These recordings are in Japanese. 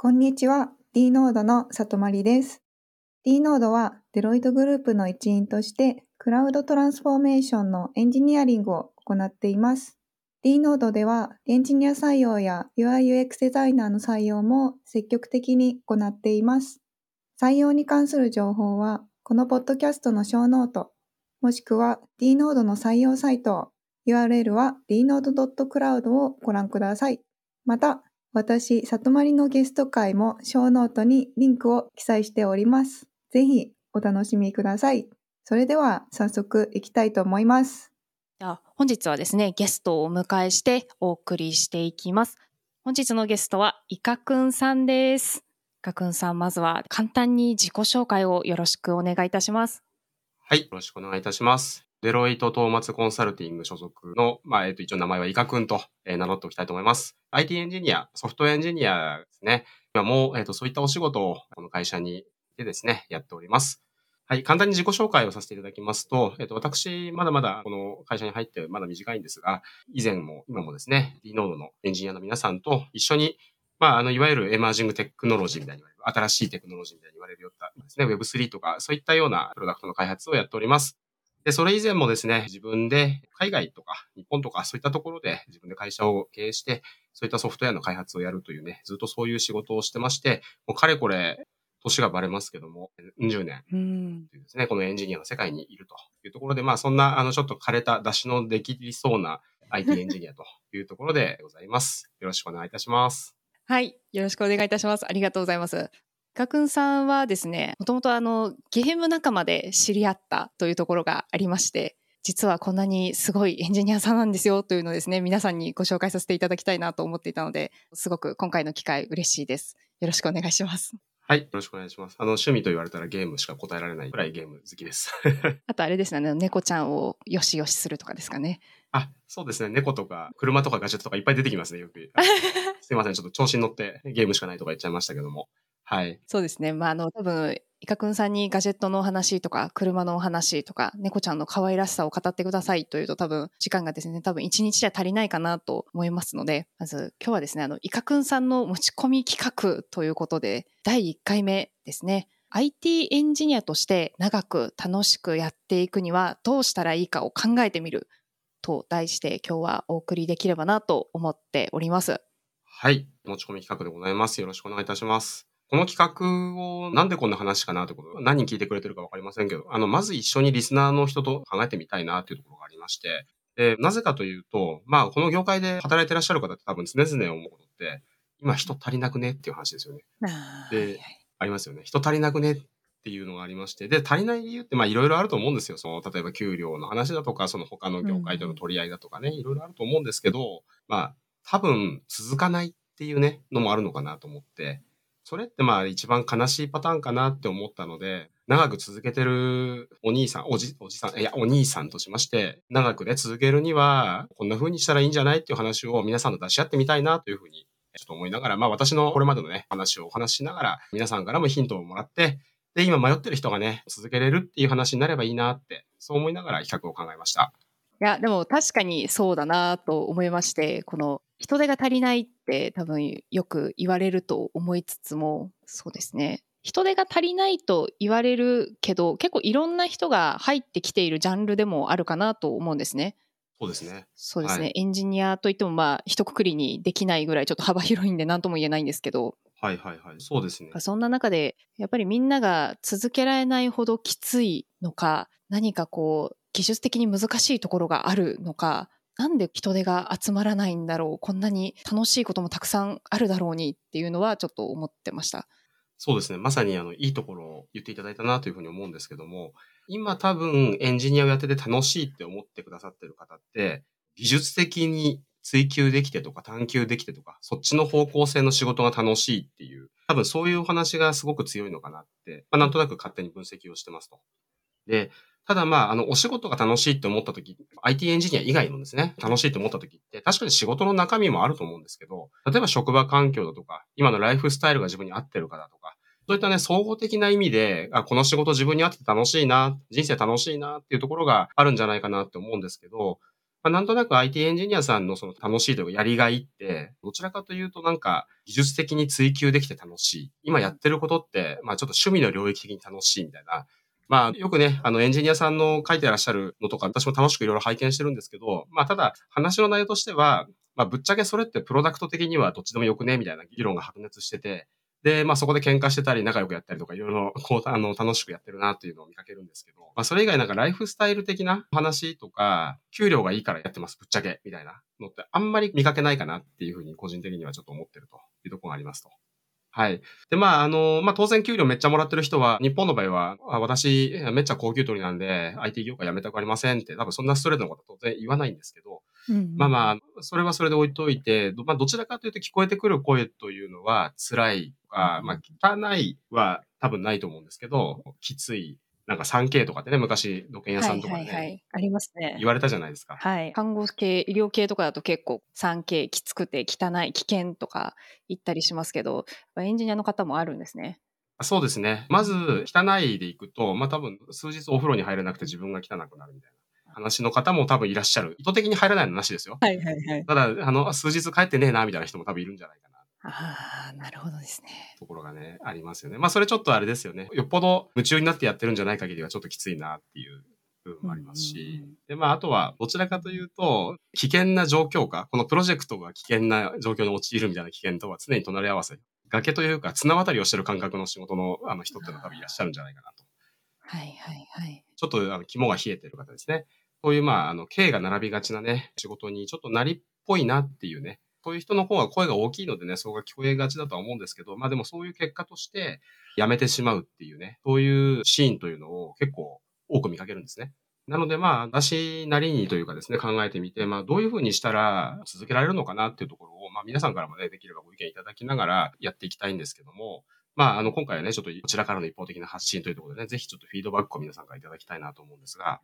こんにちは。d ノードの里まりです。d ノードはデロイトグループの一員としてクラウドトランスフォーメーションのエンジニアリングを行っています。d ノードではエンジニア採用や UI/UX デザイナーの採用も積極的に行っています。採用に関する情報はこのポッドキャストのショーノート、もしくは d ノードの採用サイト、URL は dnode.cloud をご覧ください。また、私、里まりのゲスト回もショーノートにリンクを記載しております。ぜひお楽しみください。それでは早速いきたいと思います。本日はですね、ゲストをお迎えしてお送りしていきます。本日のゲストはイカくんさんです。イカくんさん、まずは簡単に自己紹介をよろしくお願いいたします。はい、よろしくお願いいたします。デロイトトーマツコンサルティング所属の、まあ、えっ、と、一応名前はイカくんと、えー、名乗っておきたいと思います。IT エンジニア、ソフトエンジニアですね。今も、えっ、と、そういったお仕事をこの会社にでですね、やっております。はい、簡単に自己紹介をさせていただきますと、えっ、と、私、まだまだこの会社に入ってまだ短いんですが、以前も今もですね、d ノードのエンジニアの皆さんと一緒に、まあ、あの、いわゆるエマージングテクノロジーみたいに言われる、新しいテクノロジーみたいに言われるようなですね、Web3 とか、そういったようなプロダクトの開発をやっております。で、それ以前もですね、自分で海外とか日本とかそういったところで自分で会社を経営して、そういったソフトウェアの開発をやるというね、ずっとそういう仕事をしてまして、もうかれこれ、年がバレますけども、20年というですね、このエンジニアの世界にいるというところで、まあそんな、あの、ちょっと枯れた出しのできそうな IT エンジニアというところでございます。よろしくお願いいたします。はい。よろしくお願いいたします。ありがとうございます。かくんさんはですね、もともとあの、ゲーム仲間で知り合ったというところがありまして、実はこんなにすごいエンジニアさんなんですよというのをですね、皆さんにご紹介させていただきたいなと思っていたので、すごく今回の機会嬉しいです。よろしくお願いします。はい。よろしくお願いします。あの、趣味と言われたらゲームしか答えられないくらいゲーム好きです。あとあれですね、猫ちゃんをよしよしするとかですかね。あ、そうですね。猫とか、車とかガジェットとかいっぱい出てきますね、よく。すいません。ちょっと調子に乗ってゲームしかないとか言っちゃいましたけども。はい。そうですね。まあ、あの、多分、イカくんさんにガジェットのお話とか、車のお話とか、猫ちゃんの可愛らしさを語ってくださいというと多分、時間がですね、多分一日じゃ足りないかなと思いますので、まず今日はですね、あの、イカくんさんの持ち込み企画ということで、第1回目ですね。IT エンジニアとして長く楽しくやっていくにはどうしたらいいかを考えてみると題して今日はお送りできればなと思っております。はい。持ち込み企画でございます。よろしくお願いいたします。この企画をなんでこんな話かなってこと、何人聞いてくれてるかわかりませんけど、あの、まず一緒にリスナーの人と考えてみたいなっていうところがありまして、で、なぜかというと、まあ、この業界で働いてらっしゃる方って多分常々思うことって、今人足りなくねっていう話ですよね。で、ありますよね。人足りなくねっていうのがありまして、で、足りない理由って、まあ、いろいろあると思うんですよ。その、例えば給料の話だとか、その他の業界との取り合いだとかね、いろいろあると思うんですけど、まあ、多分続かないっていうね、のもあるのかなと思って、それってまあ一番悲しいパターンかなって思ったので、長く続けてるお兄さん、おじ、おじさん、いや、お兄さんとしまして、長くね、続けるには、こんな風にしたらいいんじゃないっていう話を皆さんと出し合ってみたいなというふうに、ちょっと思いながら、まあ私のこれまでのね、話をお話しながら、皆さんからもヒントをもらって、で、今迷ってる人がね、続けれるっていう話になればいいなって、そう思いながら企画を考えました。いや、でも確かにそうだなと思いまして、この人手が足りないって多分よく言われると思いつつも、そうですね。人手が足りないと言われるけど、結構いろんな人が入ってきているジャンルでもあるかなと思うんですね。そうですね。そうですね。はい、エンジニアといっても、まあ、一括りにできないぐらいちょっと幅広いんで何とも言えないんですけど。はいはいはい。そうですね。そんな中で、やっぱりみんなが続けられないほどきついのか、何かこう、技術的に難しいところがあるのか、なんで人手が集まらないんだろうこんなに楽しいこともたくさんあるだろうにっていうのはちょっと思ってました。そうですね。まさにあの、いいところを言っていただいたなというふうに思うんですけども、今多分エンジニアをやってて楽しいって思ってくださってる方って、技術的に追求できてとか探求できてとか、そっちの方向性の仕事が楽しいっていう、多分そういうお話がすごく強いのかなって、まあ、なんとなく勝手に分析をしてますと。で、ただまあ、あの、お仕事が楽しいって思った時、IT エンジニア以外のですね、楽しいって思った時って、確かに仕事の中身もあると思うんですけど、例えば職場環境だとか、今のライフスタイルが自分に合ってるかだとか、そういったね、総合的な意味で、あ、この仕事自分に合ってて楽しいな、人生楽しいなっていうところがあるんじゃないかなって思うんですけど、まあ、なんとなく IT エンジニアさんのその楽しいというかやりがいって、どちらかというとなんか技術的に追求できて楽しい。今やってることって、まあちょっと趣味の領域的に楽しいみたいな。まあよくね、あのエンジニアさんの書いてらっしゃるのとか私も楽しくいろいろ拝見してるんですけど、まあただ話の内容としては、まあぶっちゃけそれってプロダクト的にはどっちでもよくねみたいな議論が白熱してて、で、まあそこで喧嘩してたり仲良くやったりとかいろいろこう、あの、楽しくやってるなっていうのを見かけるんですけど、まあそれ以外なんかライフスタイル的な話とか、給料がいいからやってます、ぶっちゃけ、みたいなのってあんまり見かけないかなっていうふうに個人的にはちょっと思ってるというところがありますと。はい。で、まあ、あの、まあ、当然給料めっちゃもらってる人は、日本の場合は、私、めっちゃ高給取りなんで、IT 業界辞めたくありませんって、多分そんなストレートなことは当然言わないんですけど、うん、まあまあ、それはそれで置いといて、まあ、どちらかというと聞こえてくる声というのは、辛いとか、まあ、汚いは多分ないと思うんですけど、きついなんか 3K とかってね、昔、土建屋さんとかね、はいはいはい、ありますね。言われたじゃないですか。はい。看護系、医療系とかだと結構 3K きつくて汚い、危険とか言ったりしますけど、エンジニアの方もあるんですね。そうですね。まず、汚いでいくと、まあ多分、数日お風呂に入れなくて自分が汚くなるみたいな話の方も多分いらっしゃる。意図的に入らないのなしですよ。はいはいはい。ただ、あの、数日帰ってねえな、みたいな人も多分いるんじゃないかな。ああ、なるほどですね。ところがね、ありますよね。まあ、それちょっとあれですよね。よっぽど夢中になってやってるんじゃない限りはちょっときついなっていう部分もありますし。で、まあ、あとは、どちらかというと、危険な状況か、このプロジェクトが危険な状況に陥るみたいな危険とは常に隣り合わせ。崖というか、綱渡りをしてる感覚の仕事のあの人ってのは多分いらっしゃるんじゃないかなと。はいはいはい。ちょっとあの肝が冷えてる方ですね。こういう、まあ、あの、K が並びがちなね、仕事にちょっとなりっぽいなっていうね、そういう人の方が声が大きいのでね、そこが聞こえがちだとは思うんですけど、まあでもそういう結果として、辞めてしまうっていうね、そういうシーンというのを結構多く見かけるんですね。なのでまあ、私なりにというかですね、考えてみて、まあどういうふうにしたら続けられるのかなっていうところを、まあ皆さんからもね、できればご意見いただきながらやっていきたいんですけども、まああの今回はね、ちょっとこちらからの一方的な発信というところでね、ぜひちょっとフィードバックを皆さんからいただきたいなと思うんですが、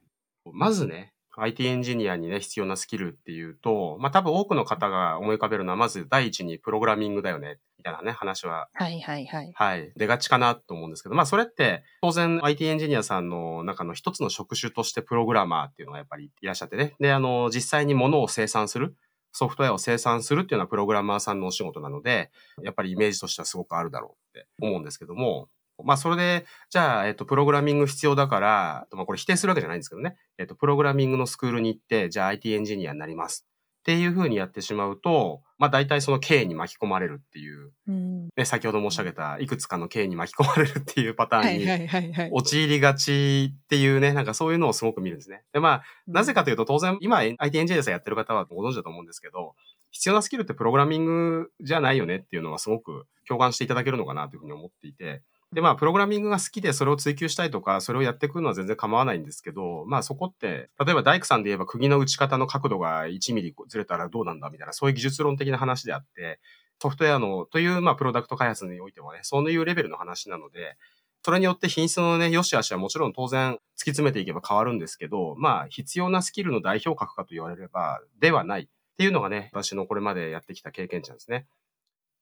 まずね、IT エンジニアにね、必要なスキルっていうと、まあ多分多くの方が思い浮かべるのは、まず第一にプログラミングだよね、みたいなね、話は。はいはいはい。はい。出がちかなと思うんですけど、まあそれって当然 IT エンジニアさんの中の一つの職種としてプログラマーっていうのがやっぱりいらっしゃってね。で、あの、実際に物を生産する。ソフトウェアを生産するっていうのはプログラマーさんのお仕事なので、やっぱりイメージとしてはすごくあるだろうって思うんですけども、まあ、それで、じゃあ、えっと、プログラミング必要だから、まあ、これ否定するわけじゃないんですけどね。えっと、プログラミングのスクールに行って、じゃあ IT エンジニアになります。っていうふうにやってしまうと、まあ大体その K に巻き込まれるっていう、うん、ね、先ほど申し上げたいくつかの K に巻き込まれるっていうパターンに陥りがちっていうね、なんかそういうのをすごく見るんですね。で、まあ、なぜかというと当然今 IT エンジニアさんやってる方はご存知だと思うんですけど、必要なスキルってプログラミングじゃないよねっていうのはすごく共感していただけるのかなというふうに思っていて、で、まあ、プログラミングが好きでそれを追求したいとか、それをやっていくのは全然構わないんですけど、まあそこって、例えば大工さんで言えば釘の打ち方の角度が1ミリずれたらどうなんだみたいな、そういう技術論的な話であって、ソフトウェアの、という、まあ、プロダクト開発においてもね、そういうレベルの話なので、それによって品質のね、良し悪しはもちろん当然突き詰めていけば変わるんですけど、まあ、必要なスキルの代表格かと言われれば、ではないっていうのがね、私のこれまでやってきた経験値なんですね。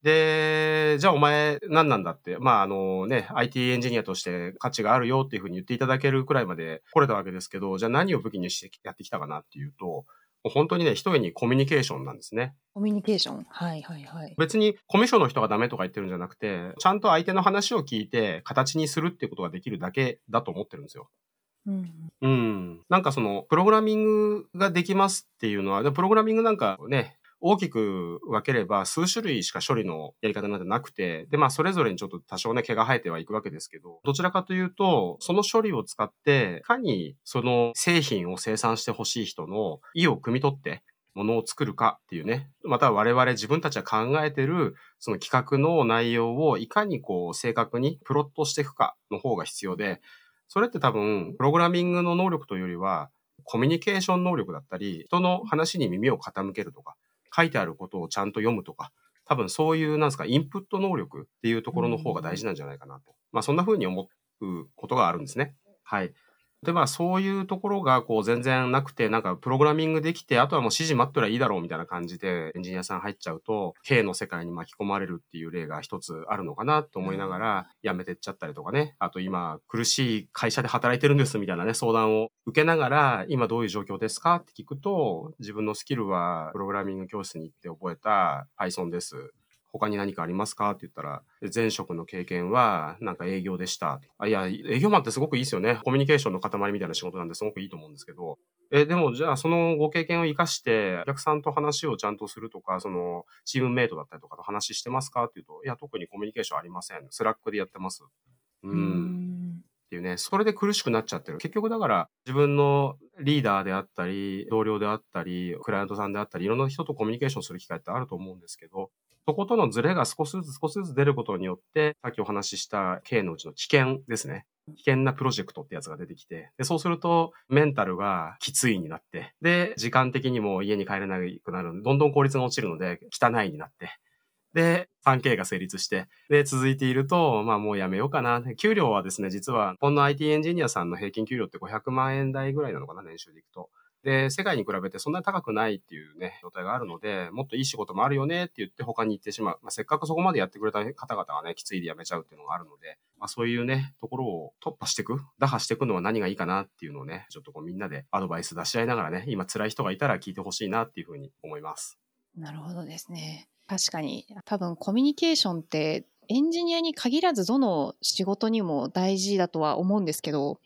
で、じゃあお前何なんだって、まああのね、IT エンジニアとして価値があるよっていうふうに言っていただけるくらいまで来れたわけですけど、じゃあ何を武器にしてやってきたかなっていうと、本当にね、一重にコミュニケーションなんですね。コミュニケーションはいはいはい。別にコミュ障の人がダメとか言ってるんじゃなくて、ちゃんと相手の話を聞いて形にするっていうことができるだけだと思ってるんですよ。うん、うん。なんかその、プログラミングができますっていうのは、プログラミングなんかね、大きく分ければ数種類しか処理のやり方なんてなくて、で、まあそれぞれにちょっと多少ね、毛が生えてはいくわけですけど、どちらかというと、その処理を使って、いかにその製品を生産してほしい人の意を汲み取って、ものを作るかっていうね。また我々自分たちが考えてるその企画の内容をいかにこう正確にプロットしていくかの方が必要で、それって多分プログラミングの能力というよりはコミュニケーション能力だったり、人の話に耳を傾けるとか、書いてあることをちゃんと読むとか、多分そういう、なんですか、インプット能力っていうところの方が大事なんじゃないかなと。まあそんな風に思うことがあるんですね。はい。で、まあそういうところがこう全然なくて、なんかプログラミングできて、あとはもう指示待ってりゃいいだろうみたいな感じでエンジニアさん入っちゃうと、経営の世界に巻き込まれるっていう例が一つあるのかなと思いながら、辞めてっちゃったりとかね。あと今苦しい会社で働いてるんですみたいなね、相談を受けながら、今どういう状況ですかって聞くと、自分のスキルはプログラミング教室に行って覚えた Python です。他に何かありますか？って言ったら、前職の経験は、なんか営業でした。あ、いや、営業マンってすごくいいですよね。コミュニケーションの塊みたいな仕事なんですごくいいと思うんですけど。え、でも、じゃあ、そのご経験を活かして、お客さんと話をちゃんとするとか、その、チームメイトだったりとかと話してますか？っていうと、いや、特にコミュニケーションありません。スラックでやってます。うん。っていうね、それで苦しくなっちゃってる。結局だから自分のリーダーであったり、同僚であったり、クライアントさんであったり、いろんな人とコミュニケーションする機会ってあると思うんですけど、そことのズレが少しずつ少しずつ出ることによって、さっきお話しした K のうちの危険ですね。危険なプロジェクトってやつが出てきて、でそうするとメンタルがきついになって、で、時間的にも家に帰れなくなるどんどん効率が落ちるので、汚いになって、で、3K が成立して、で、続いていると、まあもうやめようかな。給料はですね、実は、この IT エンジニアさんの平均給料って500万円台ぐらいなのかな、年収でいくと。で、世界に比べてそんなに高くないっていうね、状態があるので、もっといい仕事もあるよねって言って他に行ってしまう。まあ、せっかくそこまでやってくれた方々がね、きついで辞めちゃうっていうのがあるので、まあ、そういうね、ところを突破していく、打破していくのは何がいいかなっていうのをね、ちょっとこうみんなでアドバイス出し合いながらね、今辛い人がいたら聞いてほしいなっていうふうに思います。なるほどですね。確かに、多分コミュニケーションってエンジニアに限らずどの仕事にも大事だとは思うんですけど、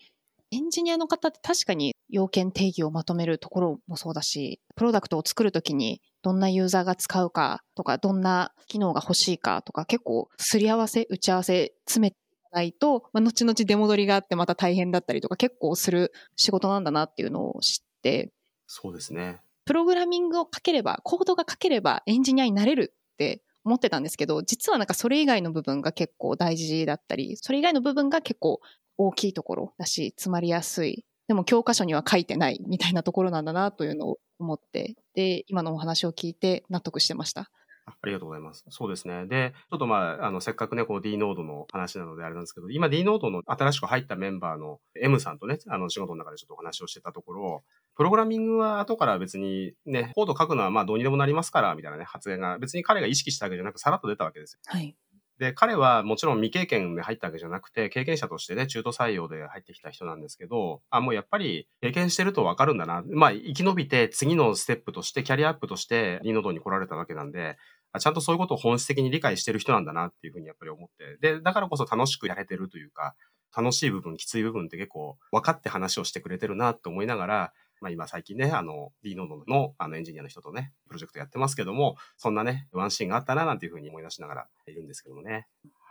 エンジニアの方って確かに要件定義をまとめるところもそうだし、プロダクトを作るときにどんなユーザーが使うかとか、どんな機能が欲しいかとか、結構すり合わせ、打ち合わせ詰めてないと、まあ、後々出戻りがあってまた大変だったりとか結構する仕事なんだなっていうのを知って、そうですね。プログラミングを書ければ、コードが書ければエンジニアになれるって思ってたんですけど、実はなんかそれ以外の部分が結構大事だったり、それ以外の部分が結構大きいところだし、詰まりやすい。でも教科書には書いてないみたいなところなんだなというのを思って、で、今のお話を聞いて納得してました。ありがとうございます。そうですね。で、ちょっとまあ、あの、せっかくね、こう D ノードの話なのであれなんですけど、今 D ノードの新しく入ったメンバーの M さんとね、あの、仕事の中でちょっとお話をしてたところ、プログラミングは後から別にね、コード書くのはまあどうにでもなりますから、みたいなね、発言が別に彼が意識したわけじゃなくさらっと出たわけですよ。はい。で、彼はもちろん未経験で入ったわけじゃなくて、経験者としてね、中途採用で入ってきた人なんですけど、あ、もうやっぱり経験してるとわかるんだな。まあ、生き延びて次のステップとして、キャリアアップとしてリノードに来られたわけなんで、ちゃんとそういうことを本質的に理解してる人なんだなっていうふうにやっぱり思って。で、だからこそ楽しくやれてるというか、楽しい部分、きつい部分って結構分かって話をしてくれてるなって思いながら、まあ今最近ね、あの、D ノードのあのエンジニアの人とね、プロジェクトやってますけども、そんなね、ワンシーンがあったななんていうふうに思い出しながらいるんですけどもね。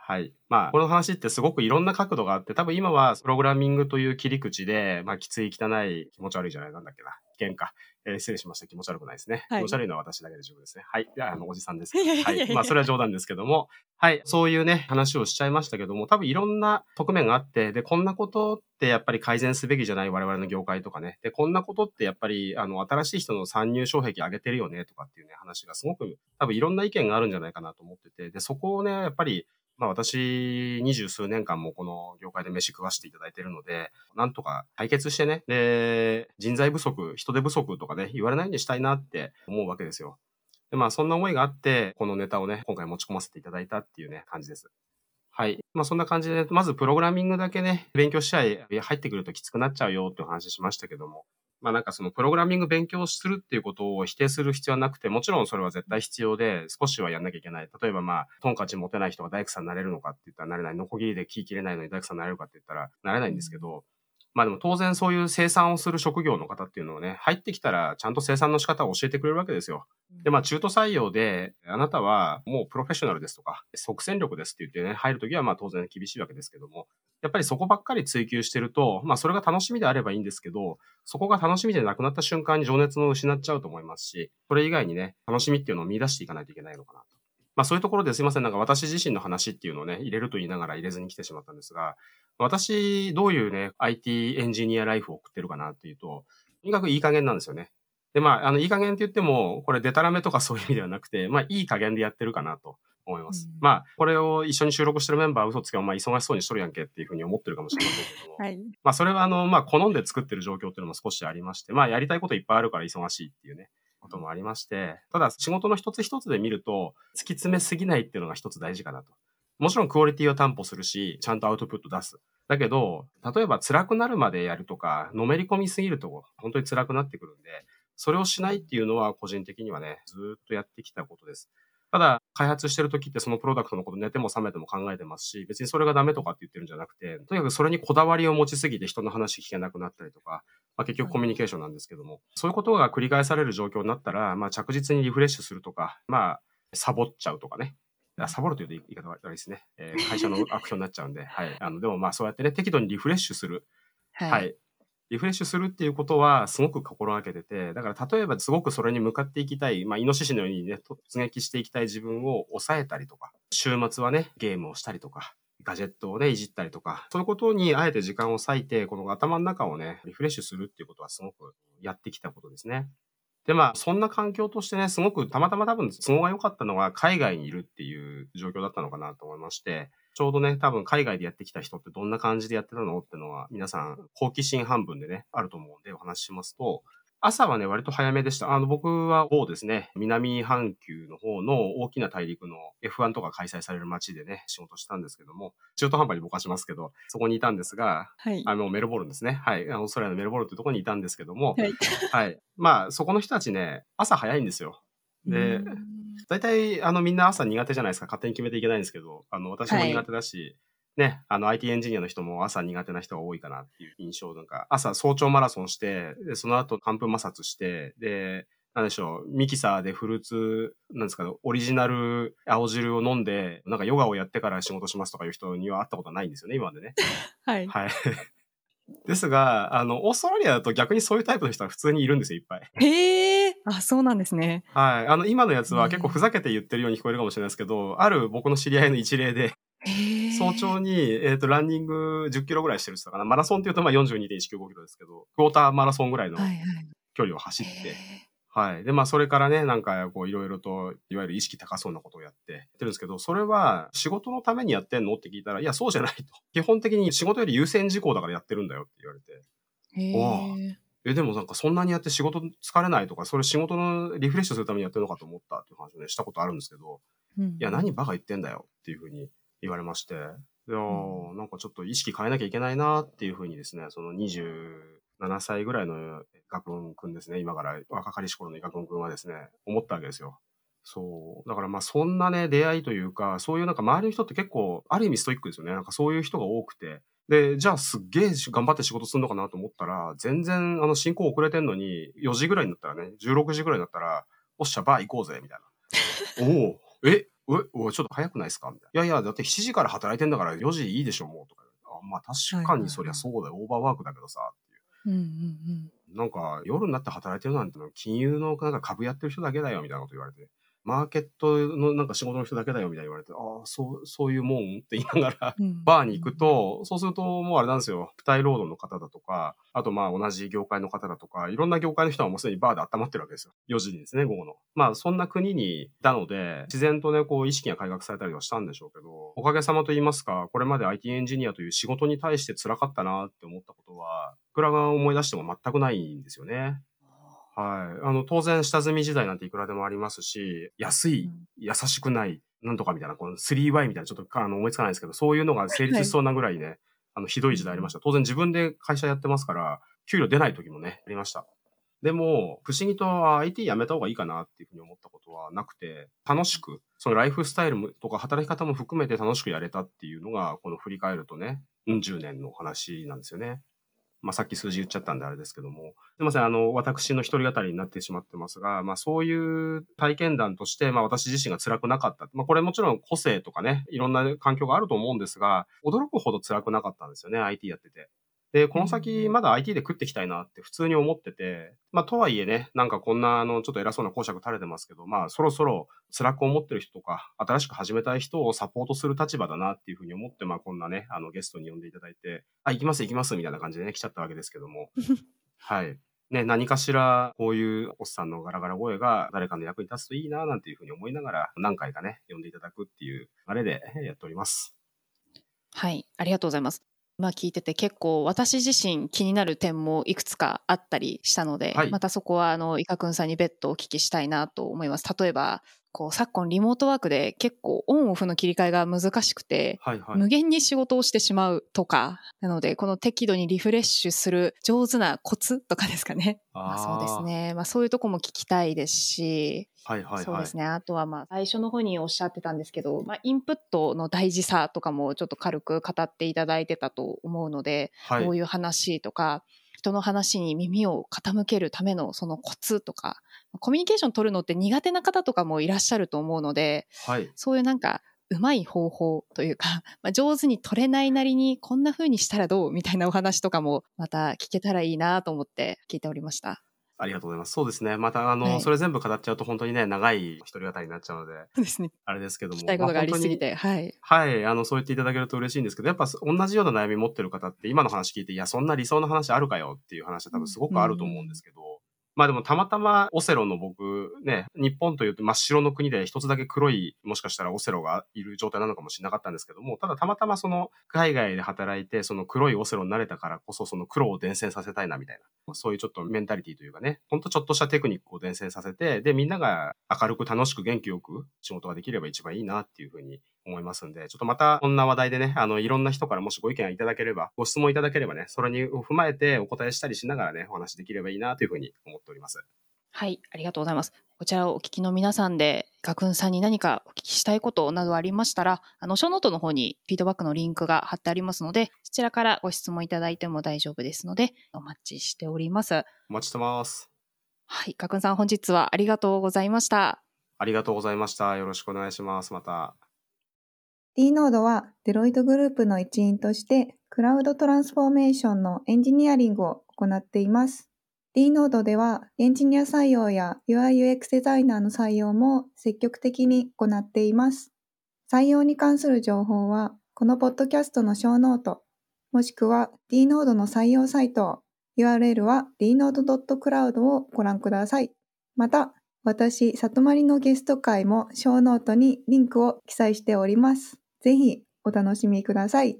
はい。まあ、この話ってすごくいろんな角度があって、多分今はプログラミングという切り口で、まあ、きつい、汚い、気持ち悪いじゃない、なんだっけな、危険か。えー、失礼しました。気持ち悪くないですね。はい、気持ち悪いのは私だけで十分ですね。はい。で、あの、おじさんです。はい。まあ、それは冗談ですけども、はい。そういうね、話をしちゃいましたけども、多分いろんな側面があって、で、こんなことってやっぱり改善すべきじゃない我々の業界とかね。で、こんなことってやっぱり、あの、新しい人の参入障壁上げてるよねとかっていうね、話がすごく、多分いろんな意見があるんじゃないかなと思ってて、で、そこをね、やっぱり、まあ私、二十数年間もこの業界で飯食わせていただいているので、なんとか解決してね、で、人材不足、人手不足とかね、言われないようにしたいなって思うわけですよ。で、まあそんな思いがあって、このネタをね、今回持ち込ませていただいたっていうね、感じです。はい。まあそんな感じで、まずプログラミングだけね、勉強しちゃい、入ってくるときつくなっちゃうよっていう話しましたけども、まあなんかそのプログラミング勉強するっていうことを否定する必要はなくて、もちろんそれは絶対必要で、少しはやんなきゃいけない。例えばまあ、トンカチ持てない人が大工さんになれるのかって言ったらなれない。ノコギリで木切れないのに大工さんになれるかって言ったらなれないんですけど、まあでも当然そういう生産をする職業の方っていうのをね、入ってきたらちゃんと生産の仕方を教えてくれるわけですよ。で、まあ中途採用で、あなたはもうプロフェッショナルですとか、即戦力ですって言ってね、入るときはまあ当然厳しいわけですけども、やっぱりそこばっかり追求してると、まあそれが楽しみであればいいんですけど、そこが楽しみでなくなった瞬間に情熱を失っちゃうと思いますし、それ以外にね、楽しみっていうのを見出していかないといけないのかなと。まあそういうところですいません。なんか私自身の話っていうのをね、入れると言いながら入れずに来てしまったんですが、私、どういうね、IT エンジニアライフを送ってるかなっていうと、とにかくいい加減なんですよね。で、まあ、あの、いい加減って言っても、これデタラメとかそういう意味ではなくて、まあ、いい加減でやってるかなと。思います。うんまあ、これを一緒に収録してるメンバーは嘘つけば、まあ、忙しそうにしとるやんけっていうふうに思ってるかもしれませんけども。はい。まあ、それはあの、まあ、好んで作ってる状況っていうのも少しありまして、まあ、やりたいこといっぱいあるから忙しいっていうね、こともありまして、ただ、仕事の一つ一つで見ると、突き詰めすぎないっていうのが一つ大事かなと。もちろんクオリティを担保するし、ちゃんとアウトプット出す。だけど、例えば辛くなるまでやるとか、のめり込みすぎると本当に辛くなってくるんで、それをしないっていうのは個人的にはね、ずーっとやってきたことです。ただ、開発してる時ってそのプロダクトのこと寝ても覚めても考えてますし、別にそれがダメとかって言ってるんじゃなくて、とにかくそれにこだわりを持ちすぎて人の話聞けなくなったりとか、まあ、結局コミュニケーションなんですけども、そういうことが繰り返される状況になったら、まあ、着実にリフレッシュするとか、まあ、サボっちゃうとかね。あサボるというと言い方悪いですね。えー会社の悪評になっちゃうんで、はい。あの、でもまあそうやってね、適度にリフレッシュする。はい。はい。リフレッシュするっていうことはすごく心がけてて、だから例えばすごくそれに向かっていきたい、まあ、イノシシのようにね、突撃していきたい自分を抑えたりとか、週末はね、ゲームをしたりとか、ガジェットをね、いじったりとか、そういうことにあえて時間を割いて、この頭の中をね、リフレッシュするっていうことはすごくやってきたことですね。で、まあ、そんな環境としてね、すごくたまたま多分都合が良かったのは海外にいるっていう状況だったのかなと思いまして、ちょうどね、多分海外でやってきた人ってどんな感じでやってたのってのは、皆さん好奇心半分でね、あると思うんでお話ししますと、朝はね、割と早めでした。あの、僕は某ですね、南半球の方の大きな大陸の F1 とか開催される街でね、仕事したんですけども、中途半端にぼかしますけど、そこにいたんですが、はい。あの、メルボルンですね。はい。あのオーストラリアのメルボルンというところにいたんですけども、はい。はい。まあ、そこの人たちね、朝早いんですよ。で、うん大体、あの、みんな朝苦手じゃないですか。勝手に決めていけないんですけど、あの、私も苦手だし、ね、あの、IT エンジニアの人も朝苦手な人が多いかなっていう印象。なんか、朝早朝マラソンして、で、その後寒風摩擦して、で、なんでしょう、ミキサーでフルーツ、なんですか、オリジナル青汁を飲んで、なんかヨガをやってから仕事しますとかいう人には会ったことはないんですよね、今までね。はい。はい。ですが、あの、オーストラリアだと逆にそういうタイプの人は普通にいるんですよ、いっぱい。へえ。あ、そうなんですね。はい。あの、今のやつは結構ふざけて言ってるように聞こえるかもしれないですけど、ある僕の知り合いの一例で。早朝に、えっ、と、ランニング10キロぐらいしてるって言ったかな。マラソンって言うとまあ42.195キロですけど、クォーターマラソンぐらいのはいはい。距離を走って、へはい。で、まあ、それからね、なんか、こう、いろいろと、いわゆる意識高そうなことをやって、やってるんですけど、それは、仕事のためにやってんの？って聞いたら、いや、そうじゃないと。基本的に仕事より優先事項だからやってるんだよって言われて。え。へえ。え、でもなんかそんなにやって仕事疲れないとか、それ仕事のリフレッシュするためにやってるのかと思ったっていう話をね、したことあるんですけど、いいや、何バカ言ってんだよっていうふうに言われまして、いやー、なんかちょっと意識変えなきゃいけないなっていうふうにですね、その27歳ぐらいの学文くんですね、今から若かりし頃の学文くんはですね、思ったわけですよ。そう。だからまあそんなね、出会いというか、そういうなんか周りの人って結構、ある意味ストイックですよね。なんかそういう人が多くて。で、じゃあすっげえ頑張って仕事するのかなと思ったら、全然あの進行遅れてんのに、4時ぐらいになったらね、16時ぐらいになったら、おっしゃ、バー行こうぜ、みたいな。おおえ、え、おいちょっと早くないですか？みたいな。いやいや、だって7時から働いてんだから4時いいでしょ、もう。とか。あまあ確かにそりゃそうだよ。オーバーワークだけどさ、っていう。うんうんなんか、夜になって働いてるなんての、金融のなんか株やってる人だけだよ、みたいなこと言われて。マーケットのなんか仕事の人だけだよ、みたいに言われて、ああ、そう、そういうもんって言いながら、バーに行く、と、そうするともうあれなんですよ。付帯労働の方だとか、あとまあ同じ業界の方だとか、いろんな業界の人はもうすでにバーで温まってるわけですよ。4時にですね、午後の。まあそんな国にいたので、自然とね、こう意識が改革されたりはしたんでしょうけど、おかげさまと言いますか、これまで IT エンジニアという仕事に対して辛かったなって思ったことは、いくらが思い出しても全くないんですよね。はい。あの、当然、下積み時代なんていくらでもありますし、安い、優しくない、なんとかみたいな、この 3Y みたいな、ちょっとあの思いつかないですけど、そういうのが成立しそうなぐらいね、あの、ひどい時代ありました。当然自分で会社やってますから、給料出ない時もね、ありました。でも、不思議と IT やめた方がいいかなっていうふうに思ったことはなくて、楽しく、そのライフスタイルもとか働き方も含めて楽しくやれたっていうのが、この振り返るとね、うん10年の話なんですよね。まあ、さっき数字言っちゃったんであれですけども。すみません、あの、私の一人語りになってしまってますが、まあ、そういう体験談として、まあ、私自身が辛くなかった。まあ、これもちろん個性とかね、いろんな環境があると思うんですが、驚くほど辛くなかったんですよね、IT やってて。で、この先まだ IT で食っていきたいなって普通に思ってて、まあとはいえね、なんかこんなあのちょっと偉そうな講釈垂れてますけど、まあそろそろ辛く思ってる人とか、新しく始めたい人をサポートする立場だなっていうふうに思って、まあこんなね、あのゲストに呼んでいただいて、あ、行きます行きますみたいな感じでね、来ちゃったわけですけども。はい。ね、何かしらこういうおっさんのガラガラ声が誰かの役に立つといいななんていうふうに思いながら何回かね、読んでいただくっていうあれでやっております。はい、ありがとうございます。まあ聞いてて結構私自身気になる点もいくつかあったりしたので、はいまたそこはあの、イカくんさんに別途お聞きしたいなと思います。例えば、こう昨今リモートワークで結構オンオフの切り替えが難しくて、はいはい。無限に仕事をしてしまうとか、なのでこの適度にリフレッシュする上手なコツとかですかね。まあ、そうですね。まあそういうとこも聞きたいですし、はいはいはい。そうですね。あとはまあ最初の方におっしゃってたんですけど、まあインプットの大事さとかもちょっと軽く語っていただいてたと思うので、はい。こういう話とか、人の話に耳を傾けるためのそのコツとか、コミュニケーション取るのって苦手な方とかもいらっしゃると思うので、はい。そういうなんか、うまい方法というか、まあ、上手に取れないなりにこんな風にしたらどうみたいなお話とかもまた聞けたらいいなと思って聞いておりました。ありがとうございます。そうですね。また、あの、はいそれ全部語っちゃうと本当にね、長い一人語りになっちゃうので、そうですね。あれですけども。聞きたいことがありすぎまて、はい。はい。あの、そう言っていただけると嬉しいんですけど、やっぱ同じような悩み持ってる方って今の話聞いて、いや、そんな理想の話あるかよっていう話は多分すごくあると思うんですけど、まあでもたまたまオセロの僕ね、日本というと真っ白の国で一つだけ黒い、もしかしたらオセロがいる状態なのかもしれなかったんですけども、ただたまたまその海外で働いてその黒いオセロになれたからこそその黒を伝染させたいなみたいな、そういうちょっとメンタリティというかね、ほんとちょっとしたテクニックを伝染させて、でみんなが明るく楽しく元気よく仕事ができれば一番いいなっていうふうに思いますんで、ちょっとまたこんな話題でね、あの、いろんな人からもしご意見いただければ、ご質問いただければね、それに踏まえてお答えしたりしながらね、お話できればいいなというふうに思っております。はい、ありがとうございます。こちらをお聞きの皆さんで、ガクンさんに何かお聞きしたいことなどありましたら、あの、ショーノートの方にフィードバックのリンクが貼ってありますので、そちらからご質問いただいても大丈夫ですので、お待ちしております。お待ちしてます。はい、ガクンさん本日はありがとうございました。ありがとうございました。よろしくお願いします。また。D ノードはデロイトグループの一員としてクラウドトランスフォーメーションのエンジニアリングを行っています。D ノードではエンジニア採用や UIUX デザイナーの採用も積極的に行っています。採用に関する情報はこのポッドキャストのショーノートもしくは D ノードの採用サイト URL は dnode.cloud をご覧ください。また、私、里まりのゲスト会もショーノートにリンクを記載しております。ぜひお楽しみください。